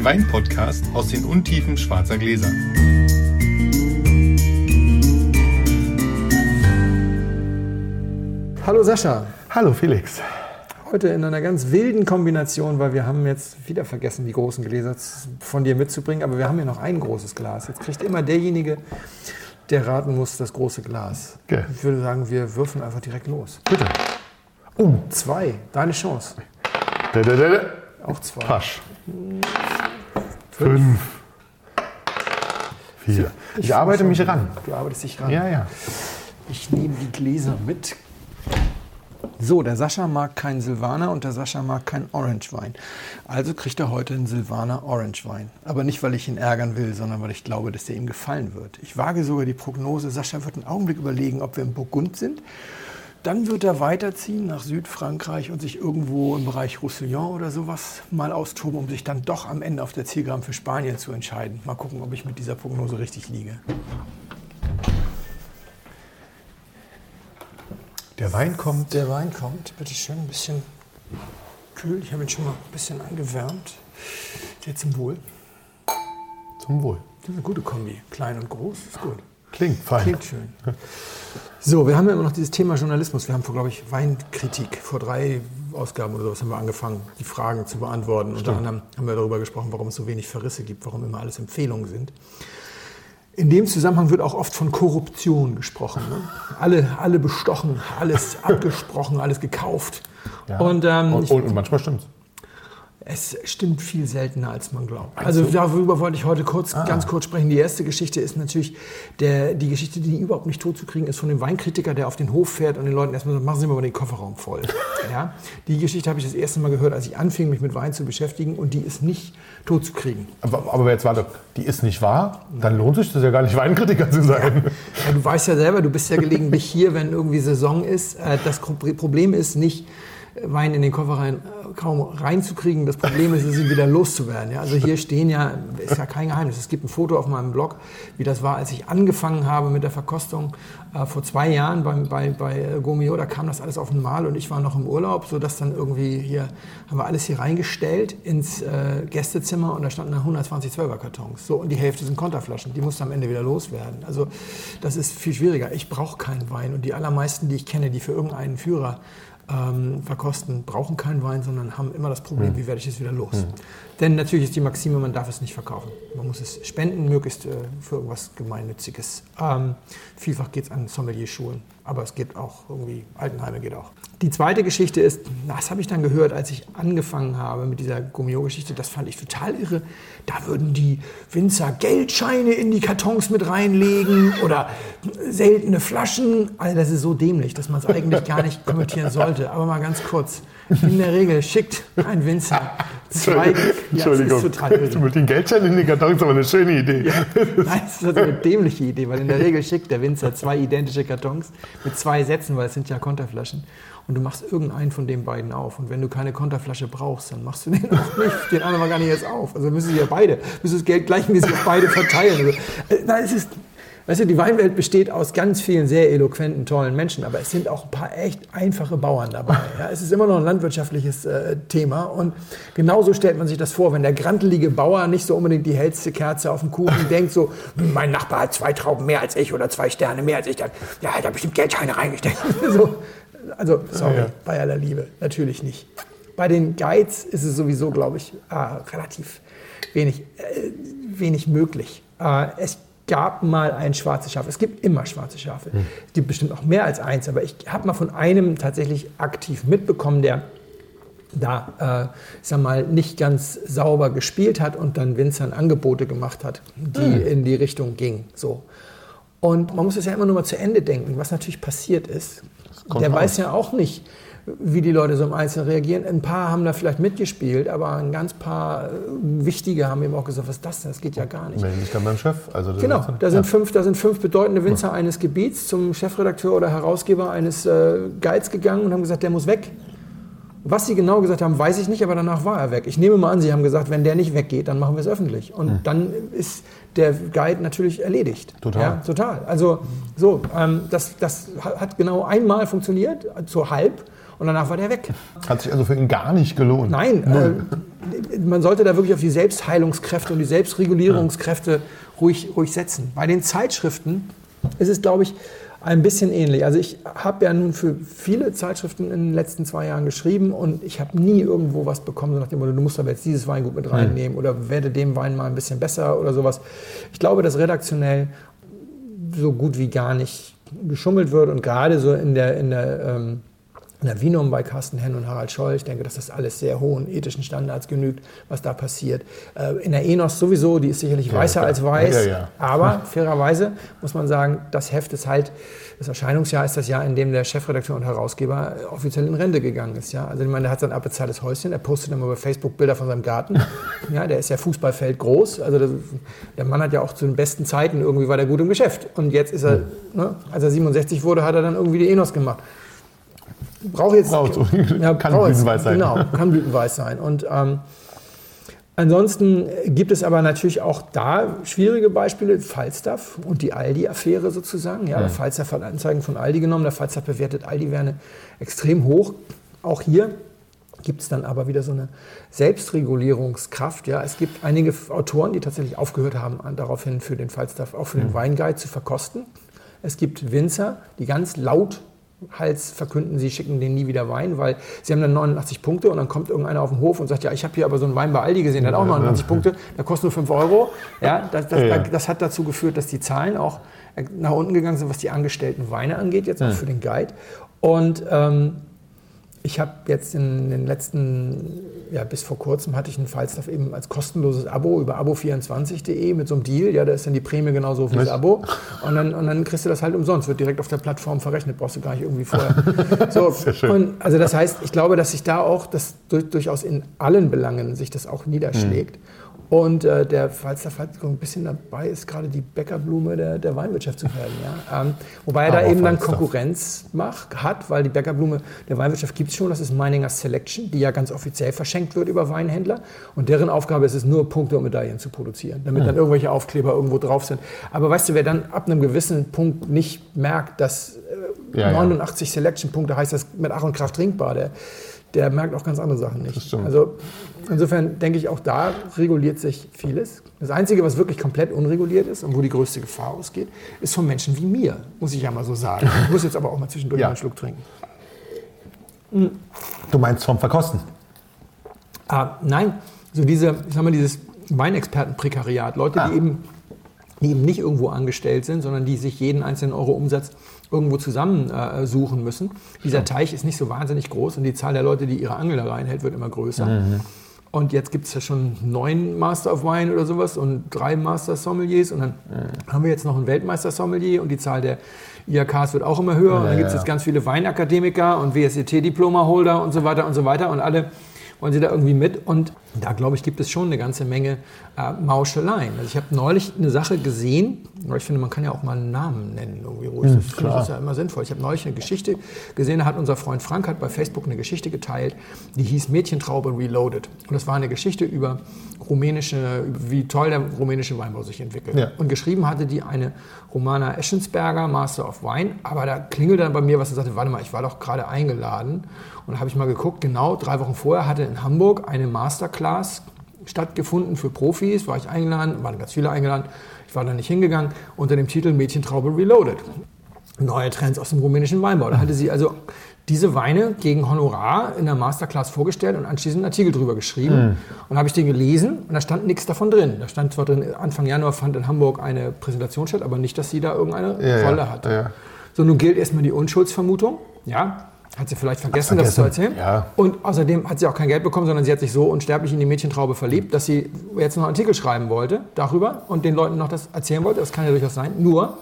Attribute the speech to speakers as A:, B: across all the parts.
A: den Wein-Podcast aus den Untiefen schwarzer Gläser.
B: Hallo Sascha.
C: Hallo Felix.
B: Heute in einer ganz wilden Kombination, weil wir haben jetzt wieder vergessen, die großen Gläser von dir mitzubringen, aber wir haben ja noch ein großes Glas. Jetzt kriegt immer derjenige, der raten muss, das große Glas.
C: Okay.
B: Ich würde sagen, wir würfeln einfach direkt los.
C: Bitte.
B: Oh, zwei. Deine Chance.
C: Da, da, da, da.
B: Auch zwei.
C: Pasch. Fünf. Vier. Ich arbeite mich ran.
B: Du arbeitest dich ran.
C: Ja, ja.
B: Ich nehme die Gläser mit. So, der Sascha mag keinen Silvaner und der Sascha mag keinen Orangewein. Also kriegt er heute einen Silvaner Orangewein. Aber nicht, weil ich ihn ärgern will, sondern weil ich glaube, dass der ihm gefallen wird. Ich wage sogar die Prognose, Sascha wird einen Augenblick überlegen, ob wir im Burgund sind. Dann wird er weiterziehen nach Südfrankreich und sich irgendwo im Bereich Roussillon oder sowas mal austoben, um sich dann doch am Ende auf der Zielgeraden für Spanien zu entscheiden. Mal gucken, ob ich mit dieser Prognose richtig liege.
C: Der Wein kommt.
B: Der Wein kommt, bitte schön, ein bisschen kühl. Ich habe ihn schon mal ein bisschen angewärmt. Jetzt zum Wohl.
C: Zum Wohl.
B: Das ist eine gute Kombi. Klein und groß, ist gut.
C: Klingt fein.
B: Klingt schön. So, wir haben ja immer noch dieses Thema Journalismus. Wir haben vor, glaube ich, Weinkritik. Vor drei Ausgaben oder sowas haben wir angefangen, die Fragen zu beantworten. Unter anderem haben wir darüber gesprochen, warum es so wenig Verrisse gibt, warum immer alles Empfehlungen sind. In dem Zusammenhang wird auch oft von Korruption gesprochen. Ne? Alle, alle bestochen, alles abgesprochen, alles gekauft.
C: Ja.
B: Und, ähm,
C: und, und, und manchmal stimmt's.
B: Es stimmt viel seltener, als man glaubt. Also darüber wollte ich heute kurz, ganz kurz sprechen. Die erste Geschichte ist natürlich der, die Geschichte, die überhaupt nicht totzukriegen ist, von dem Weinkritiker, der auf den Hof fährt und den Leuten erstmal sagt, machen Sie mal den Kofferraum voll. ja? Die Geschichte habe ich das erste Mal gehört, als ich anfing, mich mit Wein zu beschäftigen und die ist nicht totzukriegen.
C: Aber, aber jetzt warte, die ist nicht wahr, dann lohnt sich das ja gar nicht, Weinkritiker zu sein.
B: Ja, du weißt ja selber, du bist ja gelegentlich hier, wenn irgendwie Saison ist. Äh, Das Pro- Problem ist nicht, Wein in den Koffer rein, äh, kaum reinzukriegen. Das Problem ist, ihn wieder loszuwerden. Ja, also hier stehen ja, ist ja kein Geheimnis. Es gibt ein Foto auf meinem Blog, wie das war, als ich angefangen habe mit der Verkostung äh, vor zwei Jahren beim, bei, bei äh, Gomio. Da kam das alles auf einmal und ich war noch im Urlaub, sodass dann irgendwie hier, haben wir alles hier reingestellt ins äh, Gästezimmer und da standen da 120 12er Kartons. So, und die Hälfte sind Konterflaschen. Die musst du am Ende wieder loswerden. Also das ist viel schwieriger. Ich brauche keinen Wein und die allermeisten, die ich kenne, die für irgendeinen Führer ähm, verkosten, brauchen keinen Wein, sondern haben immer das Problem, wie werde ich es wieder los. Denn natürlich ist die Maxime, man darf es nicht verkaufen. Man muss es spenden, möglichst äh, für irgendwas Gemeinnütziges. Ähm, vielfach geht es an Sommelier-Schulen, aber es geht auch irgendwie, Altenheime geht auch. Die zweite Geschichte ist, das habe ich dann gehört, als ich angefangen habe mit dieser Gummio-Geschichte, das fand ich total irre. Da würden die Winzer Geldscheine in die Kartons mit reinlegen oder seltene Flaschen. Also das ist so dämlich, dass man es eigentlich gar nicht kommentieren sollte. Aber mal ganz kurz. In der Regel schickt ein Winzer zwei... Ja, das ist total irre.
C: Mit den Geldscheinen in den Kartons ist aber eine schöne Idee.
B: Nein, das ist eine dämliche Idee, weil in der Regel schickt der Winzer zwei identische Kartons mit zwei Sätzen, weil es sind ja Konterflaschen. Und du machst irgendeinen von den beiden auf. Und wenn du keine Konterflasche brauchst, dann machst du den auch nicht, den anderen mal gar nicht erst auf. Also müssen sie ja beide, müssen das Geld gleichmäßig auf beide verteilen. Also, äh, nein, es ist, weißt du, die Weinwelt besteht aus ganz vielen sehr eloquenten, tollen Menschen, aber es sind auch ein paar echt einfache Bauern dabei. Ja, es ist immer noch ein landwirtschaftliches äh, Thema. Und genauso stellt man sich das vor, wenn der grantelige Bauer nicht so unbedingt die hellste Kerze auf dem Kuchen denkt, so, "Hm, mein Nachbar hat zwei Trauben mehr als ich oder zwei Sterne mehr als ich, dann, ja, hat er bestimmt Geldscheine reingesteckt. so, also, sorry,
C: Ja.
B: bei aller Liebe, natürlich nicht. Bei den Guides ist es sowieso, glaube ich, äh, relativ wenig, äh, wenig möglich. Äh, es gab mal ein schwarzes Schaf. Es gibt immer schwarze Schafe. Es gibt bestimmt auch mehr als eins, aber ich habe mal von einem tatsächlich aktiv mitbekommen, der da, äh, ich sag mal, nicht ganz sauber gespielt hat und dann Winzern Angebote gemacht hat, die in die Richtung gingen. So. Und man muss es ja immer nur mal zu Ende denken, was natürlich passiert ist. Der
C: raus.
B: weiß ja auch nicht, wie die Leute so im Einzelnen reagieren. Ein paar haben da vielleicht mitgespielt, aber ein ganz paar äh, Wichtige haben eben auch gesagt, was ist das denn? Das geht ja gar nicht.
C: Melde dich dann beim Chef. Also
B: Genau, da sind,
C: ja.
B: fünf, da sind fünf bedeutende Winzer eines Gebiets zum Chefredakteur oder Herausgeber eines äh, Guides gegangen und haben gesagt, der muss weg. Was sie genau gesagt haben, weiß ich nicht, aber danach war er weg. Ich nehme mal an, sie haben gesagt, wenn der nicht weggeht, dann machen wir es öffentlich. Und dann ist der Guide natürlich erledigt.
C: Total.
B: Ja, total. Also so, ähm, das, das hat genau einmal funktioniert, so halb, und danach war der weg.
C: Hat sich also für ihn gar nicht gelohnt.
B: Nein, äh, man sollte da wirklich auf die Selbstheilungskräfte und die Selbstregulierungskräfte ruhig, ruhig setzen. Bei den Zeitschriften ist es, glaube ich, ein bisschen ähnlich. Also ich habe ja nun für viele Zeitschriften in den letzten zwei Jahren geschrieben und ich habe nie irgendwo was bekommen, so nach dem Motto, du musst aber jetzt dieses Weingut mit reinnehmen oder werde dem Wein mal ein bisschen besser oder sowas. Ich glaube, dass redaktionell so gut wie gar nicht geschummelt wird und gerade so in der, in der ähm, in der Vinum bei Carsten Henn und Harald Scholl. Ich denke, dass das alles sehr hohen ethischen Standards genügt, was da passiert. Äh, in der Enos sowieso, die ist sicherlich weißer ja, als weiß. Ja. Aber fairerweise muss man sagen, das Heft ist halt, das Erscheinungsjahr ist das Jahr, in dem der Chefredakteur und Herausgeber offiziell in Rente gegangen ist. Ja? Also ich meine, der hat sein abbezahltes Häuschen, er postet immer bei Facebook Bilder von seinem Garten. ja, der ist ja Fußballfeld groß. Also das, der Mann hat ja auch zu den besten Zeiten irgendwie war der gut im Geschäft. Und jetzt ist er, hm. ne, als er 67 wurde, hat er dann irgendwie die Enos gemacht braucht jetzt. Braucht, ja, kann brauch blütenweiß sein. Genau, kann blütenweiß sein. Und ähm, ansonsten gibt es aber natürlich auch da schwierige Beispiele. Falstaff und die Aldi-Affäre sozusagen. Ja, ja. Falstaff hat Anzeigen von Aldi genommen. Der Falstaff bewertet Aldi-Werne extrem hoch. Auch hier gibt es dann aber wieder so eine Selbstregulierungskraft. Ja, es gibt einige Autoren, die tatsächlich aufgehört haben, daraufhin für den Falstaff, auch für den mhm. Weinguide zu verkosten. Es gibt Winzer, die ganz laut Hals verkünden, sie schicken den nie wieder Wein, weil sie haben dann 89 Punkte und dann kommt irgendeiner auf den Hof und sagt, ja, ich habe hier aber so einen Wein bei Aldi gesehen, der hat auch 89 Punkte, der kostet nur 5 Euro. Ja, das, das, ja. das, hat dazu geführt, dass die Zahlen auch nach unten gegangen sind, was die angestellten Weine angeht, jetzt auch für den Guide. Und ähm, ich habe jetzt in den letzten, ja bis vor kurzem hatte ich einen Falstaff eben als kostenloses Abo über abo24.de mit so einem Deal. Ja, da ist dann die Prämie genauso wie das Abo. Und dann, und dann kriegst du das halt umsonst, wird direkt auf der Plattform verrechnet, brauchst du gar nicht irgendwie vorher. So, Sehr schön. Und also das heißt, ich glaube, dass sich da auch das durchaus in allen Belangen sich das auch niederschlägt. Mhm. Und äh, der, falls der Falk ein bisschen dabei ist, gerade die Bäckerblume der, der Weinwirtschaft zu werden. Ja? Ähm, wobei er da eben dann Konkurrenz macht, hat, weil die Bäckerblume der Weinwirtschaft gibt es schon, das ist Meininger Selection, die ja ganz offiziell verschenkt wird über Weinhändler. Und deren Aufgabe ist es nur, Punkte und Medaillen zu produzieren, damit mhm. dann irgendwelche Aufkleber irgendwo drauf sind. Aber weißt du, wer dann ab einem gewissen Punkt nicht merkt, dass äh, ja, 89 ja. Selection-Punkte heißt das mit Ach und Kraft trinkbar, der, der merkt auch ganz andere Sachen nicht. Also Insofern denke ich, auch da reguliert sich vieles. Das Einzige, was wirklich komplett unreguliert ist und wo die größte Gefahr ausgeht, ist von Menschen wie mir, muss ich ja mal so sagen. Ich muss jetzt aber auch mal zwischendurch ja. einen Schluck trinken.
C: Du meinst vom Verkosten?
B: Ah, nein, so diese, ich sag mal, dieses Weinexpertenprekariat, Leute, ah. die, eben, die eben nicht irgendwo angestellt sind, sondern die sich jeden einzelnen Euro Umsatz irgendwo zusammensuchen äh, müssen. Dieser Teich ist nicht so wahnsinnig groß und die Zahl der Leute, die ihre Angel da reinhält, wird immer größer. Mhm. Und jetzt gibt es ja schon neun Master of Wine oder sowas und drei Master Sommeliers. Und dann ja. haben wir jetzt noch einen Weltmeister Sommelier und die Zahl der IAKs wird auch immer höher. Ja, und dann gibt es jetzt ganz viele Weinakademiker und WSET-Diploma-Holder und so weiter und so weiter. Und alle wollen sie da irgendwie mit. Und da, glaube ich, gibt es schon eine ganze Menge äh, Mauscheleien. Also ich habe neulich eine Sache gesehen, ich finde, man kann ja auch mal einen Namen nennen, irgendwie ruhig. Das finde ich ja immer sinnvoll. Ich habe neulich eine Geschichte gesehen, da hat unser Freund Frank hat bei Facebook eine Geschichte geteilt, die hieß Mädchentraube Reloaded. Und das war eine Geschichte über rumänische, wie toll der rumänische Weinbau sich entwickelt. Ja. Und geschrieben hatte die eine Romana Eschensberger, Master of Wine, aber da klingelte dann bei mir was und sagte, warte mal, ich war doch gerade eingeladen. Und da habe ich mal geguckt, genau drei Wochen vorher hatte in Hamburg eine Masterclass stattgefunden für Profis, war ich eingeladen, waren ganz viele eingeladen. Ich war da nicht hingegangen, unter dem Titel Mädchentraube Reloaded. Neue Trends aus dem rumänischen Weinbau. Da hatte sie also diese Weine gegen Honorar in der Masterclass vorgestellt und anschließend einen Artikel drüber geschrieben. Mhm. Und habe ich den gelesen und da stand nichts davon drin. Da stand zwar drin, Anfang Januar fand in Hamburg eine Präsentation statt, aber nicht, dass sie da irgendeine ja, Rolle hatte. Ja. So, nun gilt erstmal die Unschuldsvermutung. Ja, hat sie vielleicht vergessen, das zu erzählen. Ja. Und außerdem hat sie auch kein Geld bekommen, sondern sie hat sich so unsterblich in die Mädchentraube verliebt, dass sie jetzt noch einen Artikel schreiben wollte darüber und den Leuten noch das erzählen wollte. Das kann ja durchaus sein. Nur,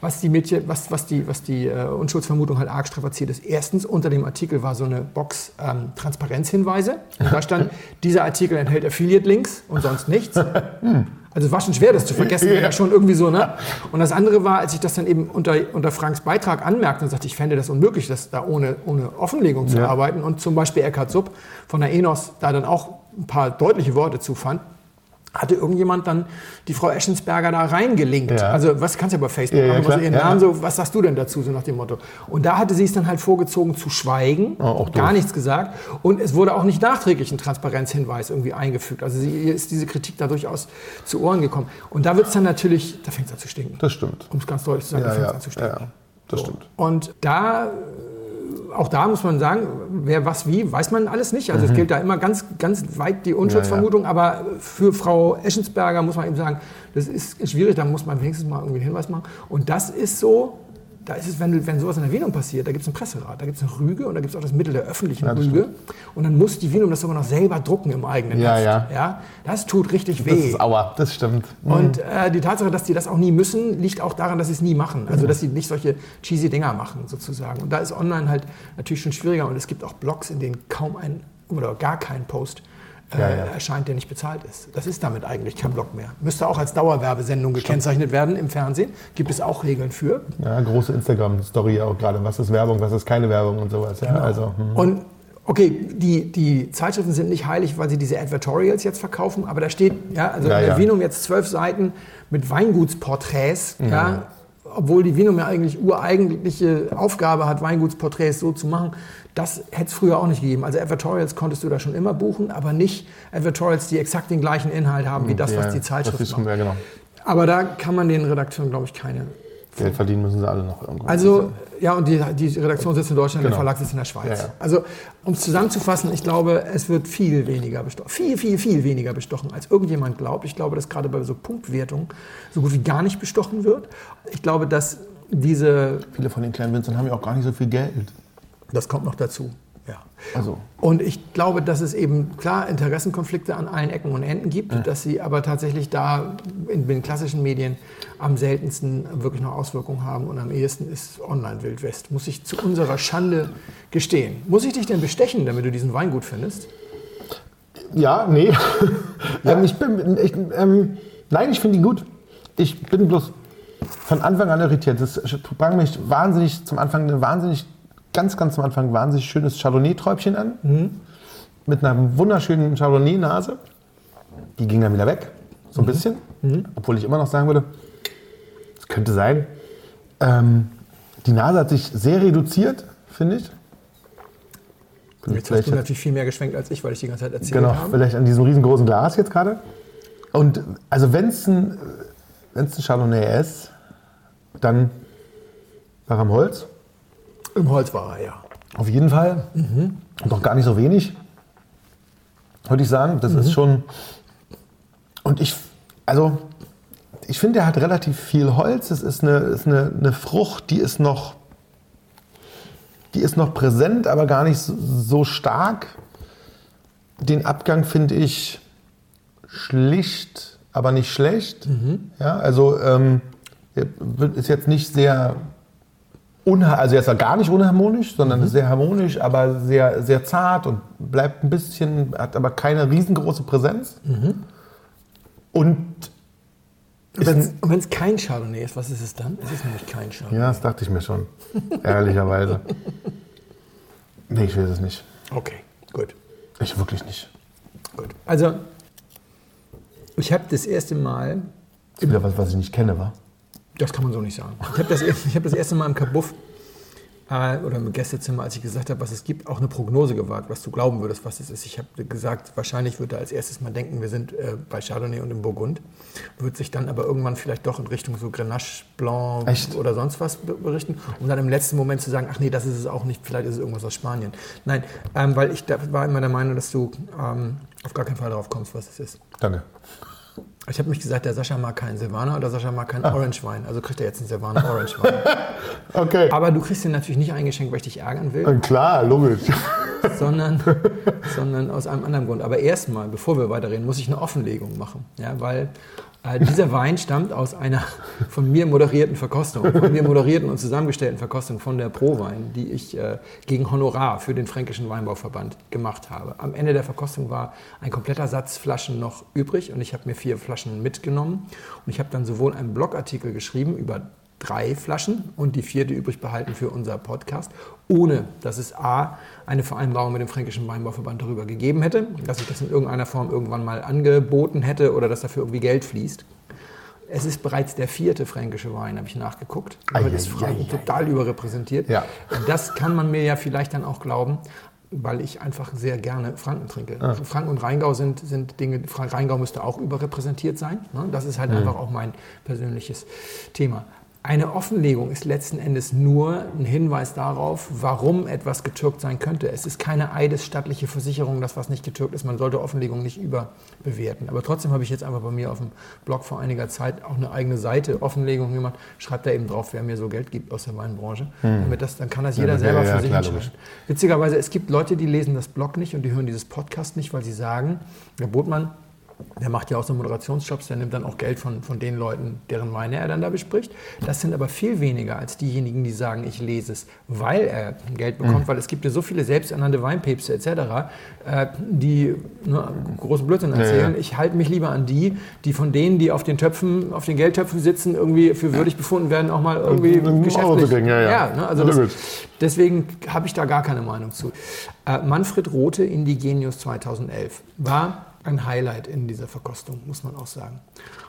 B: was die, Mädchen, was, was die, was die äh, Unschuldsvermutung halt arg strapaziert ist. Erstens, unter dem Artikel war so eine Box ähm, Transparenzhinweise. Und da stand, dieser Artikel enthält Affiliate-Links und sonst nichts. Also war schon schwer, das zu vergessen, ja. schon irgendwie so, ne? Und das andere war, als ich das dann eben unter, unter Franks Beitrag anmerkte und sagte, ich fände das unmöglich, das da ohne, ohne Offenlegung zu ja. arbeiten und zum Beispiel Eckhard Supp von der Enos da dann auch ein paar deutliche Worte zu fand, hatte irgendjemand dann die Frau Eschensberger da reingelinkt.
C: Ja.
B: Also was kannst du ja bei Facebook
C: Ja, ja,
B: machen, also ihren
C: Ja.
B: Namen so, was sagst du denn dazu, so nach dem Motto. Und da hatte sie es dann halt vorgezogen zu schweigen,
C: Oh, auch
B: gar
C: doof.
B: nichts gesagt. Und es wurde auch nicht nachträglich ein Transparenzhinweis irgendwie eingefügt. Also sie, ist diese Kritik da durchaus zu Ohren gekommen. Und da wird es dann natürlich, da fängt es an zu stinken.
C: Das stimmt.
B: Um es ganz deutlich zu sagen, da
C: Ja,
B: fängt es
C: ja,
B: an zu stinken.
C: ja, das stimmt.
B: Und da, auch da muss man sagen, wer was wie, weiß man alles nicht. Also es gilt da immer ganz, ganz weit die Unschuldsvermutung. Aber für Frau Eschensberger muss man eben sagen, das ist schwierig, da muss man wenigstens mal irgendwie einen Hinweis machen. Und das ist so, da ist es, wenn, wenn sowas in der Wienum passiert, da gibt es einen Presserat, da gibt es eine Rüge und da gibt es auch das Mittel der öffentlichen
C: Ja, das
B: Rüge. Und dann muss die Wienum das sogar noch selber drucken im eigenen
C: Ja,
B: Heft.
C: ja.
B: ja. Das tut richtig
C: Das
B: weh.
C: ist aua, das stimmt.
B: Und äh, die Tatsache, dass die das auch nie müssen, liegt auch daran, dass sie es nie machen. Also, dass sie nicht solche cheesy Dinger machen, sozusagen. Und da ist online halt natürlich schon schwieriger. Und es gibt auch Blogs, in denen kaum ein oder gar kein Post äh,
C: Ja, ja.
B: erscheint, der nicht bezahlt ist. Das ist damit eigentlich kein Blog mehr. Müsste auch als Dauerwerbesendung gekennzeichnet werden im Fernsehen. Gibt es auch Regeln für.
C: Ja, große Instagram-Story auch gerade. Was ist Werbung, was ist keine Werbung und sowas. Ja, also, hm.
B: Und okay, die, die Zeitschriften sind nicht heilig, weil sie diese Advertorials jetzt verkaufen, aber da steht, ja, also
C: Ja,
B: in der
C: ja.
B: Vinum jetzt zwölf Seiten mit Weingutsporträts, ja. obwohl die Vinum ja eigentlich ureigentliche Aufgabe hat, Weingutsporträts so zu machen. Das hätte es früher auch nicht gegeben. Also Advertorials konntest du da schon immer buchen, aber nicht Advertorials, die exakt den gleichen Inhalt haben wie das,
C: ja,
B: was die Zeitschrift
C: das
B: macht.
C: ja, genau.
B: Aber da kann man den Redakteuren, glaube ich, keine
C: Geld verdienen müssen sie alle noch irgendwo.
B: also, ja, und die, die Redaktion sitzt in Deutschland, der
C: Genau.
B: Verlag sitzt in der Schweiz.
C: Ja.
B: Also, um es zusammenzufassen, ich glaube, es wird viel weniger bestochen. Viel, viel, viel weniger bestochen, als irgendjemand glaubt. Ich glaube, dass gerade bei so Punktwertungen so gut wie gar nicht bestochen wird. Ich glaube, dass diese,
C: Viele von den kleinen Winzern haben ja auch gar nicht so viel Geld.
B: Das kommt noch dazu. Ja.
C: Also,
B: Und ich glaube, dass es eben klar Interessenkonflikte an allen Ecken und Enden gibt, dass sie aber tatsächlich da in den klassischen Medien am seltensten wirklich noch Auswirkungen haben und am ehesten ist Online-Wild West. Muss ich zu unserer Schande gestehen. Muss ich dich denn bestechen, damit du diesen Wein gut findest?
C: ja, nee. ähm, ich bin, ich, ähm, nein, ich finde ihn gut. Ich bin bloß von Anfang an irritiert. Es sprang mich wahnsinnig zum Anfang eine wahnsinnig, ganz, ganz am Anfang wahnsinnig schönes Chardonnay-Träubchen an. Mit einer wunderschönen Chardonnay-Nase. Die ging dann wieder weg. So ein bisschen. Obwohl ich immer noch sagen würde, es könnte sein. Ähm, die Nase hat sich sehr reduziert, finde ich.
B: Jetzt hast
C: Vielleicht
B: du
C: hat-
B: natürlich viel mehr geschwenkt als ich, weil ich die ganze Zeit erzählt
C: Genau,
B: habe.
C: vielleicht an diesem riesengroßen Glas jetzt gerade. Und also wenn es ein, wenn's ein Chardonnay ist, dann war am Holz.
B: Im Holz war er, ja.
C: Auf jeden Fall. Und noch gar nicht so wenig. Würde ich sagen. Das ist schon. Und ich, also, ich finde, er hat relativ viel Holz. Es ist eine, ist eine, eine Frucht, die ist noch. Die ist noch präsent, aber gar nicht so, stark. Den Abgang finde ich schlicht, aber nicht schlecht. Ja, also ähm, er ist jetzt nicht sehr also er ist ja gar nicht unharmonisch, sondern ist sehr harmonisch, aber sehr, sehr zart und bleibt ein bisschen, hat aber keine riesengroße Präsenz. Und ist ein,
B: Und wenn es kein Chardonnay ist, was ist es dann? Es ist nämlich kein Chardonnay.
C: ja, das dachte ich mir schon, ehrlicherweise. Nee, ich weiß es nicht.
B: Okay, gut.
C: Ich wirklich nicht.
B: gut. Also, ich habe das erste Mal
C: Das ist wieder was, was ich nicht kenne, war.
B: Das kann man so nicht sagen. Ich habe das, ich hab das erste Mal im Kabuff äh, oder im Gästezimmer, als ich gesagt habe, was es gibt, auch eine Prognose gewagt, was du glauben würdest, was es ist. Ich habe gesagt, wahrscheinlich wird er als erstes mal denken, wir sind äh, bei Chardonnay und im Burgund. Wird sich dann aber irgendwann vielleicht doch in Richtung so Grenache Blanc
C: Echt?
B: oder sonst was be- berichten, um dann im letzten Moment zu sagen, ach nee, das ist es auch nicht, vielleicht ist es irgendwas aus Spanien. Nein, ähm, weil ich da war immer der Meinung, dass du ähm, auf gar keinen Fall darauf kommst, was es ist.
C: Danke.
B: Ich habe mich gesagt, der Sascha mag keinen Silvaner oder Sascha mag keinen Orange-Wein. Also kriegt er jetzt einen Silvaner Orange-Wein.
C: Okay.
B: Aber du kriegst den natürlich nicht eingeschenkt, weil ich dich ärgern will,
C: Äh, Klar, logisch.
B: sondern, sondern aus einem anderen Grund. Aber erstmal, bevor wir weiterreden, muss ich eine Offenlegung machen. Ja, weil äh, dieser Wein stammt aus einer von mir moderierten Verkostung, von mir moderierten und zusammengestellten Verkostung von der Prowein, die ich äh, gegen Honorar für den Fränkischen Weinbauverband gemacht habe. Am Ende der Verkostung war ein kompletter Satz Flaschen noch übrig und ich habe mir vier Flaschen mitgenommen. Und ich habe dann sowohl einen Blogartikel geschrieben über drei Flaschen und die vierte übrig behalten für unser Podcast, ohne dass es A, eine Vereinbarung mit dem Fränkischen Weinbauverband darüber gegeben hätte, dass ich das in irgendeiner Form irgendwann mal angeboten hätte oder dass dafür irgendwie Geld fließt. Es ist bereits der vierte fränkische Wein, habe ich nachgeguckt. Damit ist Franken total überrepräsentiert.
C: Ja.
B: Das kann man mir ja vielleicht dann auch glauben, weil ich einfach sehr gerne Franken trinke.
C: Ah.
B: Franken und Rheingau sind, sind Dinge, Rheingau müsste auch überrepräsentiert sein. Ne? Das ist halt einfach auch mein persönliches Thema. Eine Offenlegung ist letzten Endes nur ein Hinweis darauf, warum etwas getürkt sein könnte. Es ist keine eidesstattliche Versicherung, dass was nicht getürkt ist. Man sollte Offenlegung nicht überbewerten. Aber trotzdem habe ich jetzt einfach bei mir auf dem Blog vor einiger Zeit auch eine eigene Seite Offenlegung gemacht. Schreibt da eben drauf, wer mir so Geld gibt aus der Weinbranche. Damit das, dann kann das jeder
C: ja,
B: selber
C: ja,
B: für sich
C: klar,
B: entscheiden. Witzigerweise, es gibt Leute, die lesen das Blog nicht und die hören dieses Podcast nicht, weil sie sagen, der Botmann, der macht ja auch so Moderationsjobs, der nimmt dann auch Geld von, von den Leuten, deren Weine er dann da bespricht. Das sind aber viel weniger als diejenigen, die sagen, ich lese es, weil er Geld
C: Mhm.
B: bekommt, weil es gibt ja so viele selbsternannte Weinpäpste etc., äh, die ne, großen Blödsinn erzählen.
C: ja.
B: Ich halte mich lieber an die, die von denen, die auf den Töpfen, auf den Geldtöpfen sitzen, irgendwie für würdig befunden werden, auch mal irgendwie
C: Einen Euro
B: geschäftlich.
C: zu kriegen, ja, ja.
B: ne, also das. Deswegen habe ich da gar keine Meinung zu. Äh, Manfred Rothe Indigenius 2011 war ein Highlight in dieser Verkostung, muss man auch sagen.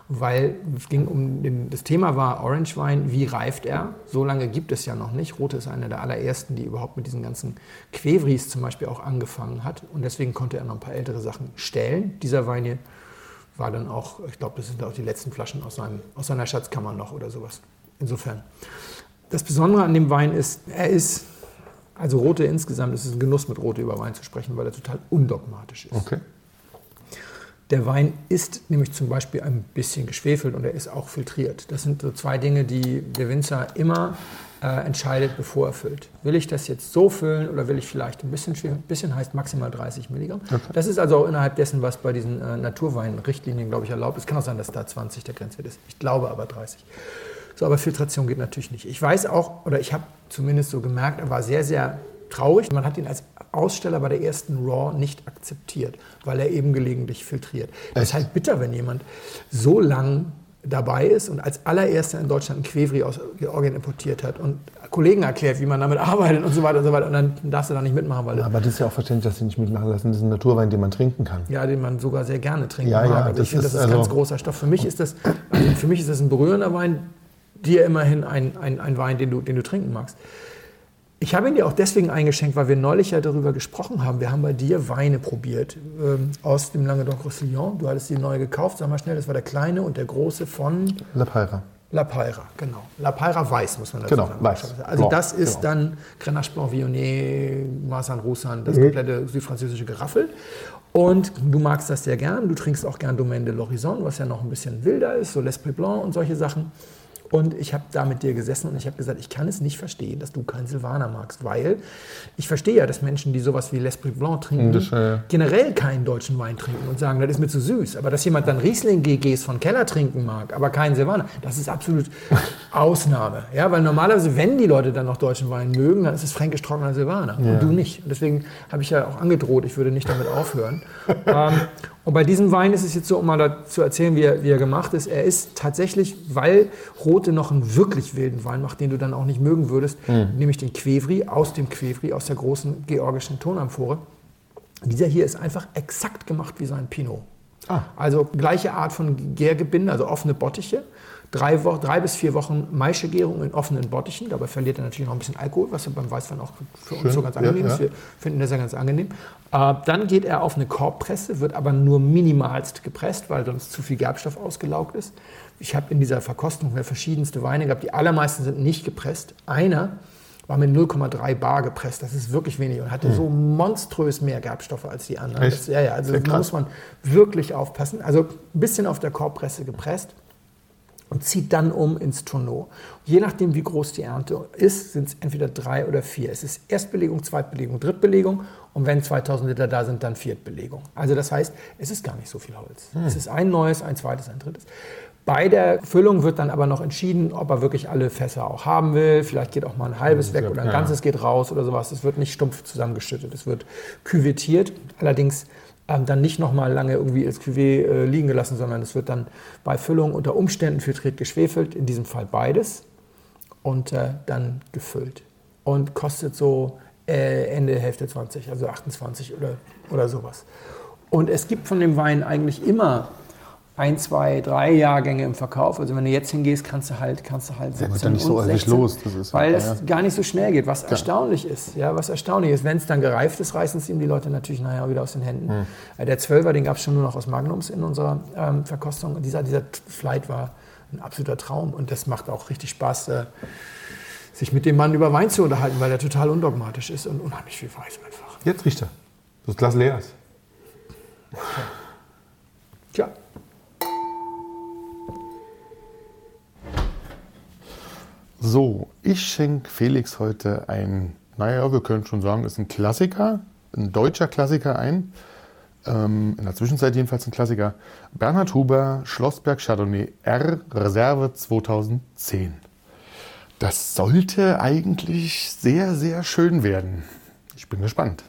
B: Weil es ging um den, das Thema war Orange Wein, wie reift er? So lange gibt es ja noch nicht. Rothe ist einer der allerersten, die überhaupt mit diesen ganzen Quevris zum Beispiel auch angefangen hat. Und deswegen konnte er noch ein paar ältere Sachen stellen. Dieser Wein hier war dann auch, ich glaube, das sind auch die letzten Flaschen aus, seinem, aus seiner Schatzkammer noch oder sowas. Insofern. Das Besondere an dem Wein ist, er ist, also Rote insgesamt, es ist ein Genuss mit Rote über Wein zu sprechen, weil er total undogmatisch ist.
C: Okay.
B: Der Wein ist nämlich zum Beispiel ein bisschen geschwefelt und er ist auch filtriert. Das sind so zwei Dinge, die der Winzer immer äh, entscheidet, bevor er füllt. Will ich das jetzt so füllen oder will ich vielleicht ein bisschen schwefeln? Ein bisschen heißt maximal 30 Milligramm. Das ist also auch innerhalb dessen, was bei diesen äh, Naturweinrichtlinien, glaube ich, erlaubt ist. Kann auch sein, dass da 20 der Grenzwert ist. Ich glaube aber 30. So, aber Filtration geht natürlich nicht. Ich weiß auch, oder ich habe zumindest so gemerkt, er war sehr, sehr traurig. Man hat ihn als Aussteller bei der ersten Raw nicht akzeptiert, weil er eben gelegentlich filtriert. Das ist halt bitter, wenn jemand so lang dabei ist und als allererster in Deutschland ein Quevri aus Georgien importiert hat und Kollegen erklärt, wie man damit arbeitet und so weiter und so weiter. Und dann darfst du da nicht mitmachen, weil
C: Aber das ist ja auch verständlich, dass sie nicht mitmachen lassen. Das ist ein Naturwein, den man trinken kann.
B: ja, den man sogar sehr gerne trinken
C: Ja,
B: mag.
C: ja,
B: also
C: das
B: ich finde, das ist ein ganz
C: also-
B: großer Stoff. Für mich ist das, also für mich ist das ein berührender Wein, dir immerhin ein, ein, ein Wein, den du, den du trinken magst. Ich habe ihn dir auch deswegen eingeschenkt, weil wir neulich ja darüber gesprochen haben. Wir haben bei dir Weine probiert ähm, aus dem Languedoc-Roussillon. Du hattest die neu gekauft, sag mal schnell, das war der kleine und der große von
C: La Paira.
B: La Paira, genau. La Paira weiß, muss man dazu
C: Genau,
B: sagen.
C: weiß.
B: Also
C: Blanc,
B: das ist
C: genau.
B: dann Grenache Blanc Viognier, Marsan Roussan,
C: Mhm.
B: das komplette südfranzösische Geraffel. Und du magst das sehr gern. Du trinkst auch gern Domaine de l'Horizon, was ja noch ein bisschen wilder ist, so L'Esprit Blanc und solche Sachen. Und ich habe da mit dir gesessen und ich habe gesagt, ich kann es nicht verstehen, dass du keinen Silvaner magst, weil ich verstehe ja, dass Menschen, die sowas wie L'Esprit Blanc trinken,
C: Das, äh,
B: generell keinen deutschen Wein trinken und sagen, das ist mir zu süß. Aber dass jemand dann Riesling-GGs von Keller trinken mag, aber keinen Silvaner, das ist absolut Ausnahme. Ja, weil normalerweise, wenn die Leute dann noch deutschen Wein mögen, dann ist es fränkisch trockener Silvaner. Und du nicht. Und deswegen habe ich ja auch angedroht, ich würde nicht damit aufhören. ähm, und bei diesem Wein ist es jetzt so, um mal dazu erzählen, wie er, wie er gemacht ist. Er ist tatsächlich, weil Rote noch einen wirklich wilden Wein macht, den du dann auch nicht mögen würdest, nämlich den Quevri, aus dem Quevri, aus der großen georgischen Tonamphore. Dieser hier ist einfach exakt gemacht wie sein Pinot. Also gleiche Art von Gärgebinde, also offene Bottiche. Drei, Wo drei bis vier Wochen Maischegärung in offenen Bottichen. Dabei verliert er natürlich noch ein bisschen Alkohol, was ja beim Weißwein auch für uns so ganz
C: ja,
B: angenehm
C: ja.
B: ist. Wir finden das ja ganz angenehm. Äh, dann geht er auf eine Korbpresse, wird aber nur minimalst gepresst, weil sonst zu viel Gerbstoff ausgelaugt ist. Ich habe in dieser Verkostung verschiedenste Weine gehabt. Die allermeisten sind nicht gepresst. Einer war mit 0,3 Bar gepresst. Das ist wirklich wenig und hatte so monströs mehr Gerbstoffe als die anderen.
C: Hm.
B: Das, ja, ja, also da muss man wirklich aufpassen. Also ein bisschen auf der Korbpresse gepresst und zieht dann um ins Tonneau. Je nachdem, wie groß die Ernte ist, sind es entweder drei oder vier. Es ist Erstbelegung, Zweitbelegung, Drittbelegung und wenn 2000 Liter da sind, dann Viertbelegung. Also das heißt, es ist gar nicht so viel Holz. Es ist ein neues, ein zweites, ein drittes. Bei der Füllung wird dann aber noch entschieden, ob er wirklich alle Fässer auch haben will. Vielleicht geht auch mal ein halbes weg oder ein ganzes geht raus oder sowas. Es wird nicht stumpf zusammengeschüttet. Es wird küvettiert. Allerdings ähm, dann nicht nochmal lange irgendwie als Cuvée äh, liegen gelassen, sondern es wird dann bei Füllung unter Umständen filtriert geschwefelt. In diesem Fall beides. und äh, dann gefüllt. Und kostet so äh, Ende Hälfte 20, also 28 oder, oder sowas. Und es gibt von dem Wein eigentlich immer ein, zwei, drei Jahrgänge im Verkauf. Also wenn du jetzt hingehst, kannst du halt, kannst du halt 17
C: dann nicht so
B: und
C: häufig
B: 16,
C: los, das
B: weil
C: ja,
B: es
C: ja.
B: gar nicht so schnell geht. Was erstaunlich ist, ja, was erstaunlich ist, wenn es dann gereift ist, reißen es ihm die Leute natürlich nachher wieder aus den Händen.
C: Hm.
B: Äh, Der Zwölfer, den gab es schon nur noch aus Magnums in unserer ähm, Verkostung. Dieser, dieser Flight war ein absoluter Traum und das macht auch richtig Spaß. Äh, sich mit dem Mann über Wein zu unterhalten, weil er total undogmatisch ist und unheimlich viel weiß einfach.
C: Jetzt riecht er. Das Glas leer ist.
B: Tja,
C: So, ich schenke Felix heute ein, naja, wir können schon sagen, ist ein Klassiker, ein deutscher Klassiker ein. Ähm, in der Zwischenzeit jedenfalls ein Klassiker. Bernhard Huber, Schlossberg Chardonnay R, Reserve 2010. Das sollte eigentlich sehr, sehr schön werden. Ich bin gespannt.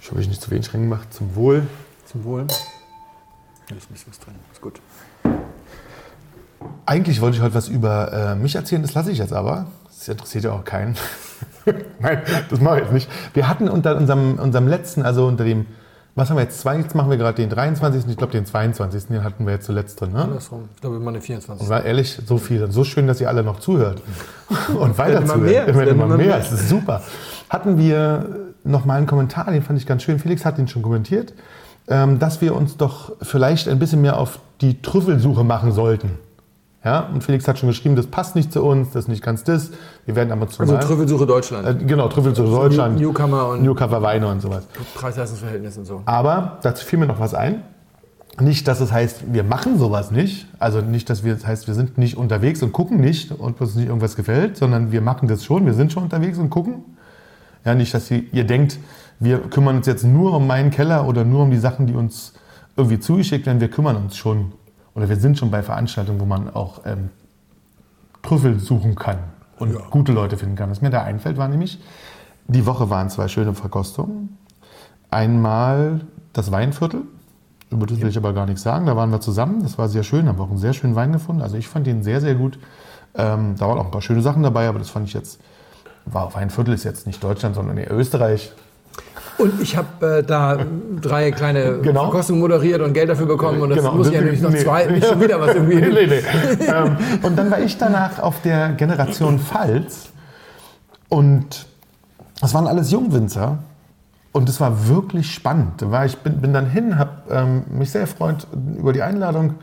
C: Ich hoffe, ich nicht zu wenig reingemacht. Zum Wohl.
B: zum Wohl. Da ist nicht was drin. Ist gut.
C: Eigentlich wollte ich heute was über äh, mich erzählen, das lasse ich jetzt aber. Das interessiert ja auch keinen. Nein, das mache ich jetzt nicht. Wir hatten unter unserem, unserem letzten, also unter dem, was haben wir jetzt? Zwei, jetzt machen wir gerade den 23. Ich glaube, den 22. Den hatten wir jetzt zuletzt drin. Ne?
B: Andersrum. Ich glaube, immer eine 24.
C: Und war ehrlich, so viel. So schön, dass ihr alle noch zuhört. Und weiter
B: immer
C: zuhört.
B: mehr,
C: Immer, immer
B: immer
C: mehr. Das ist super. Hatten wir noch mal einen Kommentar, den fand ich ganz schön. Felix hat den schon kommentiert, ähm, dass wir uns doch vielleicht ein bisschen mehr auf die Trüffelsuche machen sollten. Ja, und Felix hat schon geschrieben, das passt nicht zu uns, das ist nicht ganz das. Wir werden aber zu
B: Also Trüffelsuche Deutschland.
C: äh, genau, Trüffelsuche Deutschland,
B: New- Newcomer und-
C: Newcomer Weine und sowas.
B: Preis-Leistungs-Verhältnis und so.
C: Aber dazu fiel mir noch was ein. Nicht, dass es heißt, wir machen sowas nicht. Also nicht, dass wir, das heißt, wir sind nicht unterwegs und gucken nicht, ob uns nicht irgendwas gefällt, sondern wir machen das schon. Wir sind schon unterwegs und gucken. Ja, nicht, dass ihr, ihr denkt, wir kümmern uns jetzt nur um meinen Keller oder nur um die Sachen, die uns irgendwie zugeschickt werden. Wir kümmern uns schon. Oder wir sind schon bei Veranstaltungen, wo man auch ähm, Trüffel suchen kann und gute Leute finden kann. Was mir da einfällt, war nämlich, die Woche waren zwei schöne Verkostungen. Einmal das Weinviertel, über das will ich aber gar nichts sagen. Da waren wir zusammen, das war sehr schön, haben auch einen sehr schönen Wein gefunden. Also ich fand den sehr, sehr gut. Ähm, da waren auch ein paar schöne Sachen dabei, aber das fand ich jetzt, war Weinviertel ist jetzt nicht Deutschland, sondern eher Österreich.
B: Und ich habe äh, da drei kleine
C: Genau.
B: Verkostungen moderiert und Geld dafür bekommen. Und das
C: Genau.
B: muss ich ja nämlich noch
C: Nee.
B: zwei, nicht schon wieder was irgendwie.
C: nee, nee. ähm, und dann war ich danach auf der Generation Pfalz und das waren alles Jungwinzer und es war wirklich spannend. Da war ich bin, bin dann hin, habe ähm, mich sehr gefreut über die Einladung,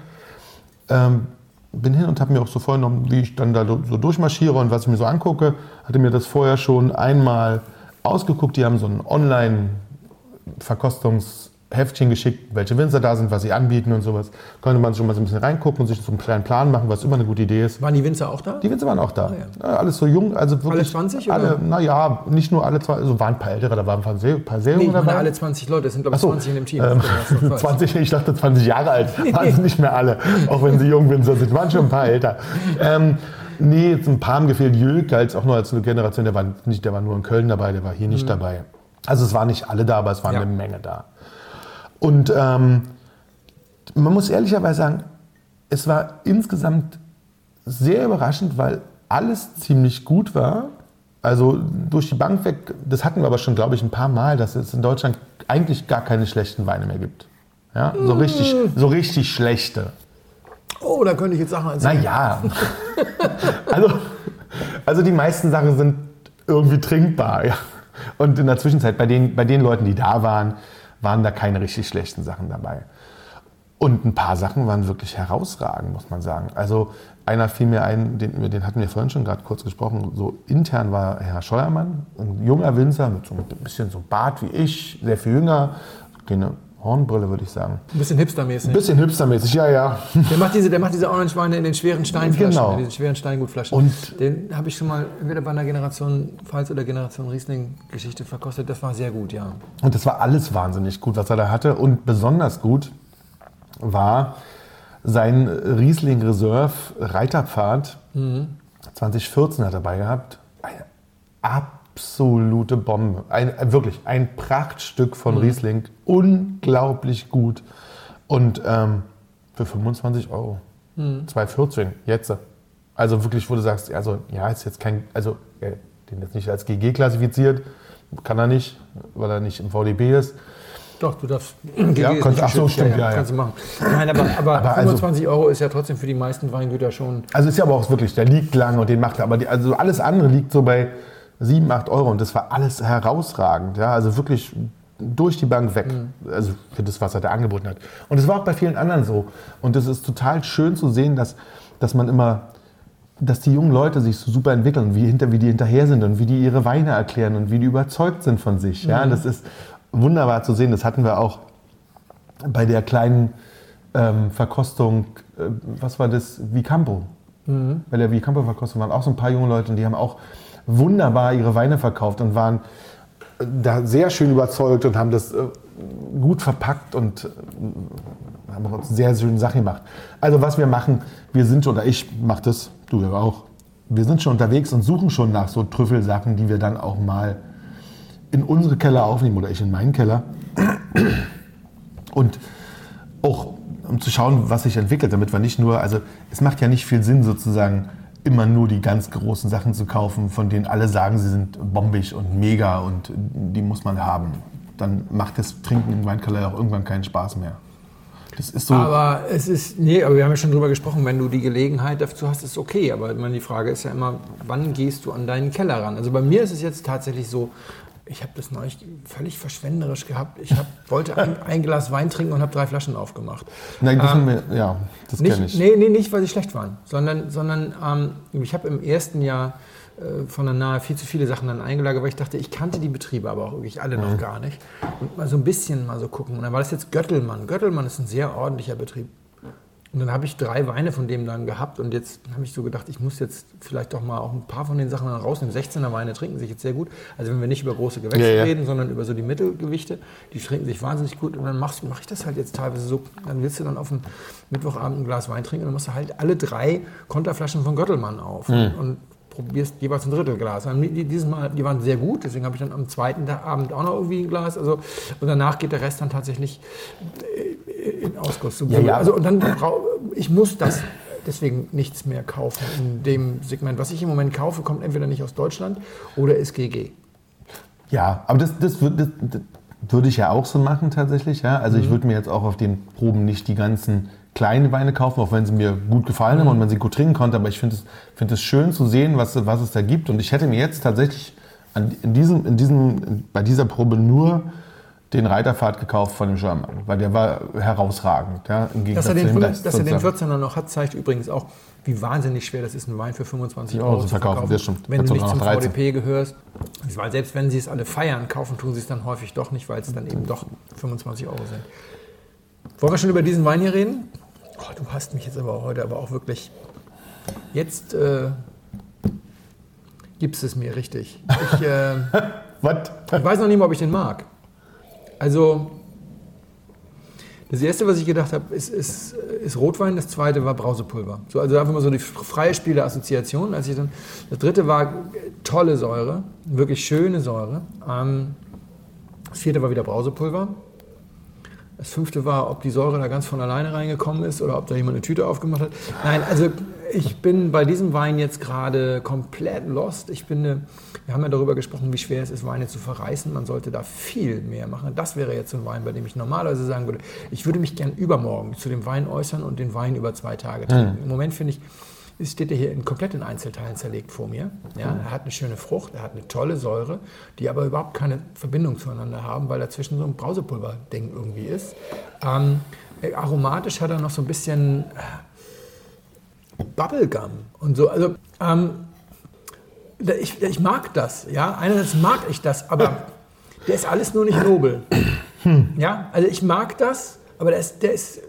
C: ähm, bin hin und habe mir auch so vorgenommen, wie ich dann da so durchmarschiere und was ich mir so angucke. Hatte mir das vorher schon einmal ausgeguckt. Die haben so ein Online-Verkostungsheftchen geschickt, welche Winzer da sind, was sie anbieten und sowas. Konnte man schon mal so ein bisschen reingucken und sich so einen kleinen Plan machen, was immer eine gute Idee ist.
B: Waren die Winzer auch da?
C: Die Winzer waren auch da.
B: Ah, ja.
C: Alles so jung, also wirklich.
B: Alle 20
C: Alle, naja, nicht nur alle 20, also waren ein paar ältere, da waren ein paar sehr, paar sehr
B: Nee,
C: junge dabei.
B: alle 20 Leute. Es sind, glaube ich,
C: so,
B: 20 in dem Team.
C: Ähm,
B: Genau, das ist
C: 20, ich dachte 20 Jahre alt, waren sie nicht mehr alle, auch wenn sie Jungwinzer sind, waren schon ein paar älter. Ähm, nee, jetzt ein paar haben gefehlt. Jülk galt auch nur als eine Generation, der war, nicht, der war nur in Köln dabei, der war hier nicht dabei. Also es waren nicht alle da, aber es waren
B: Ja.
C: eine Menge da. Und ähm, man muss ehrlicherweise sagen, es war insgesamt sehr überraschend, weil alles ziemlich gut war. Also durch die Bank weg, das hatten wir aber schon, glaube ich, ein paar Mal, dass es in Deutschland eigentlich gar keine schlechten Weine mehr gibt. Ja, so richtig, so richtig schlechte.
B: Oh, da könnte ich jetzt Sachen erzählen.
C: Naja. also, also die meisten Sachen sind irgendwie trinkbar. Ja. Und in der Zwischenzeit, bei den, bei den Leuten, die da waren, waren da keine richtig schlechten Sachen dabei. Und ein paar Sachen waren wirklich herausragend, muss man sagen. Also einer fiel mir ein, den, den hatten wir vorhin schon gerade kurz gesprochen. So intern war Herr Scheuermann, ein junger Winzer mit so ein bisschen so Bart wie ich, sehr viel jünger, eine Hornbrille würde ich sagen.
B: Ein bisschen hipstermäßig.
C: Ein bisschen hipstermäßig, ja, ja.
B: Der macht diese, der macht diese Orange-Weine in den schweren Steinflaschen,
C: Genau.
B: in diesen schweren Steingutflaschen.
C: Und-
B: den habe ich schon mal entweder bei einer Generation Pfalz oder Generation Riesling-Geschichte verkostet. Das war sehr gut, ja.
C: Und das war alles wahnsinnig gut, was er da hatte. Und besonders gut war sein Riesling Reserve Reiterpfad 2014 hat er dabei gehabt. Eine absolute Bombe. Ein, wirklich ein Prachtstück von Riesling. Unglaublich gut. Und ähm, für 25 Euro. 2,14 jetzt. Also wirklich, wo du sagst, also ja, ist jetzt kein, also er den jetzt nicht als GG klassifiziert, kann er nicht, weil er nicht im VDB ist.
B: Doch, du darfst.
C: Ja, kannst- ach so, stimmt, ja, ja.
B: Kannst du machen. Nein, aber, aber,
C: Aber also-
B: 25 Euro ist ja trotzdem für die meisten Weingüter schon.
C: Also ist ja aber auch wirklich, der liegt lang und den macht er, aber die, also alles andere liegt so bei 7, 8 Euro und das war alles herausragend. Ja, also wirklich durch die Bank weg. Also für das, was er da angeboten hat. Und es war auch bei vielen anderen so. Und es ist total schön zu sehen, dass, dass man immer, dass die jungen Leute sich so super entwickeln, wie, hinter, wie die hinterher sind und wie die ihre Weine erklären und wie die überzeugt sind von sich. Ja, das ist wunderbar zu sehen. Das hatten wir auch bei der kleinen ähm, Verkostung, äh, was war das, Vicampo. Bei der Vicampo-Verkostung waren auch so ein paar junge Leute und die haben auch wunderbar ihre Weine verkauft und waren äh, da sehr schön überzeugt und haben das äh, gut verpackt und äh, haben uns sehr schöne Sachen gemacht. Also was wir machen, wir sind, oder ich mache das, du ja auch, wir sind schon unterwegs und suchen schon nach so Trüffelsachen, die wir dann auch mal in unsere Keller aufnehmen oder ich in meinen Keller. Und auch um zu schauen, was sich entwickelt, damit wir nicht nur, also es macht ja nicht viel Sinn sozusagen immer nur die ganz großen Sachen zu kaufen, von denen alle sagen, sie sind bombig und mega und die muss man haben. Dann macht das Trinken im Weinkeller auch irgendwann keinen Spaß mehr. Das ist so.
B: Aber es ist, nee, aber wir haben ja schon drüber gesprochen, wenn du die Gelegenheit dazu hast, ist okay. Aber die Frage ist ja immer, wann gehst du an deinen Keller ran? Also bei mir ist es jetzt tatsächlich so, ich habe das neulich völlig verschwenderisch gehabt. Ich hab, wollte ein, ein Glas Wein trinken und habe drei Flaschen aufgemacht.
C: Nein, das wir, ja, das kenne
B: Nicht,
C: ich.
B: nee, nee, nicht, weil sie schlecht waren, sondern, sondern ähm, ich habe im ersten Jahr äh, von der Nahe viel zu viele Sachen dann eingelagert, weil ich dachte, ich kannte die Betriebe aber auch wirklich alle
C: Mhm.
B: noch gar nicht. Und mal so ein bisschen mal so gucken. Und dann war das jetzt Göttelmann. Göttelmann ist ein sehr ordentlicher Betrieb. Und dann habe ich drei Weine von dem dann gehabt und jetzt habe ich so gedacht, ich muss jetzt vielleicht doch mal auch ein paar von den Sachen dann rausnehmen. 16er Weine trinken sich jetzt sehr gut. Also wenn wir nicht über große Gewächse
C: Ja, ja.
B: reden, sondern über so die Mittelgewichte, die trinken sich wahnsinnig gut. Und dann mache mach ich das halt jetzt teilweise so. Dann willst du dann auf dem Mittwochabend ein Glas Wein trinken und dann machst du halt alle drei Konterflaschen von Göttelmann auf
C: Hm.
B: und probierst jeweils ein Drittelglas. Die- Dieses Mal, die waren sehr gut, deswegen habe ich dann am zweiten Abend auch noch irgendwie ein Glas. Also, und danach geht der Rest dann tatsächlich äh, in. So,
C: Ja, ja.
B: Also, und dann ich muss das deswegen nichts mehr kaufen in dem Segment. Was ich im Moment kaufe, kommt entweder nicht aus Deutschland oder ist GG.
C: Ja, aber das, das, das, das würde ich ja auch so machen tatsächlich. Ja? Also ich würde mir jetzt auch auf den Proben nicht die ganzen kleinen Weine kaufen, auch wenn sie mir gut gefallen haben und man sie gut trinken konnte. Aber ich finde es, finde es schön zu sehen, was, was es da gibt. Und ich hätte mir jetzt tatsächlich an, in diesem, in diesem, bei dieser Probe nur den Reiterpfad gekauft von dem Sherman, weil der war herausragend. Ja? Im Gegensatz
B: Dass er, den,
C: zu dem
B: 5, dass er den
C: sozusagen.
B: 14er noch hat, zeigt übrigens auch, wie wahnsinnig schwer das ist, einen Wein für 25
C: Euro
B: Euro
C: zu verkaufen, das stimmt.
B: Wenn du nicht zum
C: noch 13.
B: VDP gehörst. Weil selbst wenn sie es alle feiern, kaufen tun sie es dann häufig doch nicht, weil es dann eben doch 25 Euro sind. Wollen wir schon über diesen Wein hier reden? Oh, du hast mich jetzt aber heute aber auch wirklich. Jetzt äh, gibst es mir richtig. Ich, äh, ich weiß noch nicht mal, ob ich den mag. Also, das erste, was ich gedacht habe, ist, ist, ist Rotwein, das zweite war Brausepulver. So, also einfach mal so die freie Spiel der Assoziation. Als ich dann, das dritte war tolle Säure, wirklich schöne Säure. Ähm, das vierte war wieder Brausepulver. Das fünfte war, ob die Säure da ganz von alleine reingekommen ist oder ob da jemand eine Tüte aufgemacht hat. Nein, also ich bin bei diesem Wein jetzt gerade komplett lost. Ich finde, wir haben ja darüber gesprochen, wie schwer es ist, Weine zu verreißen. Man sollte da viel mehr machen. Das wäre jetzt so ein Wein, bei dem ich normalerweise sagen würde, ich würde mich gern übermorgen zu dem Wein äußern und den Wein über zwei Tage trinken. Im Moment finde ich, steht er hier in komplett in Einzelteilen zerlegt vor mir. Ja, er hat eine schöne Frucht, er hat eine tolle Säure, die aber überhaupt keine Verbindung zueinander haben, weil dazwischen so ein Brausepulver-Ding irgendwie ist. Ähm, äh, aromatisch hat er noch so ein bisschen äh, Bubblegum und so. Also ähm, ich, ich mag das, ja. Einerseits mag ich das, aber der ist alles nur nicht nobel. Ja, also ich mag das, aber der ist, der ist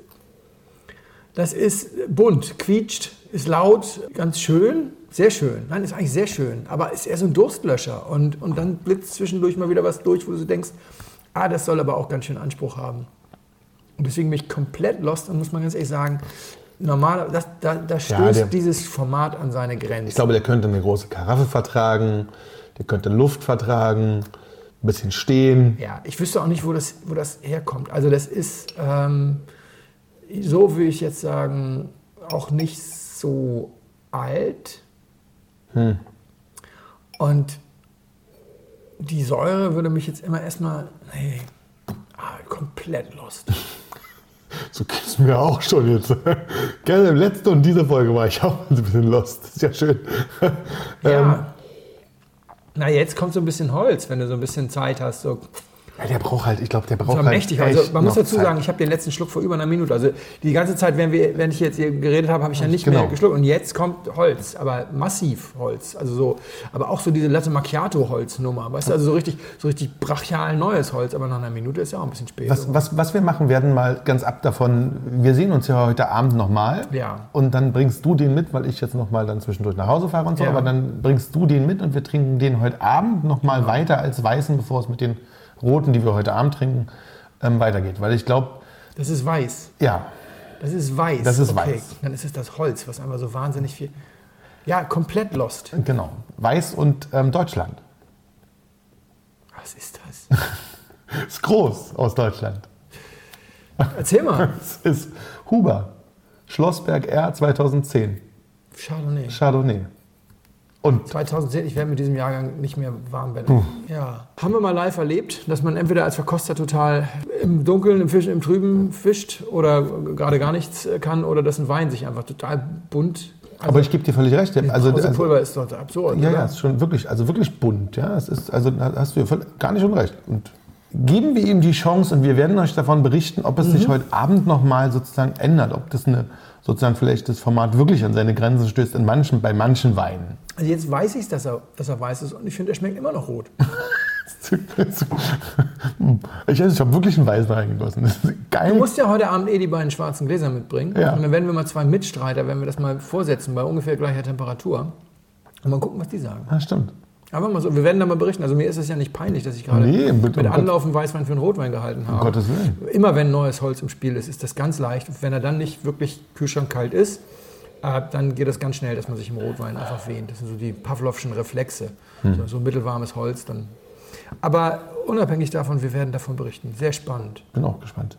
B: das ist bunt, quietscht, ist laut, ganz schön, sehr schön. Nein, ist eigentlich sehr schön, aber ist eher so ein Durstlöscher. Und, und dann blitzt zwischendurch mal wieder was durch, wo du denkst, ah, das soll aber auch ganz schön Anspruch haben. Und deswegen bin ich komplett lost und muss man ganz ehrlich sagen, normal, das, da, da stößt
C: der-
B: dieses Format an seine Grenzen.
C: Ich glaube, der könnte eine große Karaffe vertragen, der könnte Luft vertragen, ein bisschen stehen.
B: Ja, ich wüsste auch nicht, wo das, wo das herkommt. Also das ist, ähm, so würde ich jetzt sagen, auch nicht so alt. Und die Säure würde mich jetzt immer erstmal, nee, ah, komplett lost.
C: So geht es mir auch schon jetzt. Gerne im letzten und dieser Folge war ich auch ein bisschen lost. Das ist ja schön.
B: Ja.
C: Ähm,
B: Na, jetzt kommt so ein bisschen Holz, wenn du so ein bisschen Zeit hast. So
C: ja, der braucht halt, ich glaube, der braucht halt
B: mächtig. Also man muss dazu
C: Zeit.
B: sagen, ich habe den letzten Schluck vor über einer Minute. Also die ganze Zeit, während, wir, während ich jetzt hier geredet habe, habe ich ja nicht
C: Genau.
B: mehr geschluckt. Und jetzt kommt Holz, aber massiv Holz. Also so, aber auch so diese Latte Macchiato Holznummer. Weißt du, also so richtig, so richtig brachial neues Holz. Aber nach einer Minute ist ja auch ein bisschen spät.
C: Was, was, was wir machen werden, mal ganz ab davon, wir sehen uns ja heute Abend nochmal.
B: Ja.
C: Und dann bringst du den mit, weil ich jetzt nochmal dann zwischendurch nach Hause fahre und so.
B: Ja.
C: Aber dann bringst du den mit und wir trinken den heute Abend nochmal weiter als weißen, bevor es mit den roten, die wir heute Abend trinken, ähm, weitergeht. Weil ich glaube,
B: Das ist weiß.
C: ja,
B: Das ist weiß.
C: Das ist
B: okay.
C: weiß.
B: Dann ist es das Holz, was einfach so wahnsinnig viel. Ja, komplett lost.
C: genau. Weiß und ähm, Deutschland.
B: Was ist das?
C: Ist groß aus Deutschland.
B: Erzähl mal.
C: Es ist Huber. Schlossberg R 2010.
B: Chardonnay.
C: Chardonnay. Und
B: 2010, ich werde mit diesem Jahrgang nicht mehr warm werden. Ja. Haben wir mal live erlebt, dass man entweder als Verkoster total im Dunkeln, im Fischen, im Trüben fischt oder gerade gar nichts kann oder dass ein Wein sich einfach total bunt.
C: aber ich gebe dir völlig recht. Also, also,
B: Pulver ist doch absurd.
C: Ja,
B: oder?
C: ja, ist schon wirklich, also wirklich bunt. Ja, es ist, also da hast du gar nicht unrecht. Und geben wir ihm die Chance und wir werden euch davon berichten, ob es sich heute Abend nochmal sozusagen ändert, ob das eine, sozusagen vielleicht das Format wirklich an seine Grenzen stößt in manchen, bei manchen Weinen.
B: Also jetzt weiß ich, dass er, dass er weiß ist und ich finde, er schmeckt immer noch rot.
C: Ich, also ich habe wirklich einen Weißen reingegossen. Das ist geil.
B: Du musst ja heute Abend eh die beiden schwarzen Gläser mitbringen.
C: Ja.
B: Und dann werden wir mal zwei Mitstreiter, wenn wir das mal vorsetzen, bei ungefähr gleicher Temperatur. Und mal gucken, was die sagen.
C: ja, stimmt.
B: Aber mal so, wir werden da mal berichten. Also mir ist es ja nicht peinlich, dass ich gerade
C: Nee,
B: mit
C: um
B: Anlauf einen Weißwein für einen Rotwein gehalten habe.
C: Um Gottes Willen.
B: Immer wenn neues Holz im Spiel ist, ist das ganz leicht. Und wenn er dann nicht wirklich kühlschrankkalt ist, äh, dann geht das ganz schnell, dass man sich im Rotwein einfach wehnt. Das sind so die Pavlovschen Reflexe.
C: Hm.
B: So, so mittelwarmes Holz dann. Aber unabhängig davon, wir werden davon berichten. Sehr spannend.
C: Bin auch gespannt.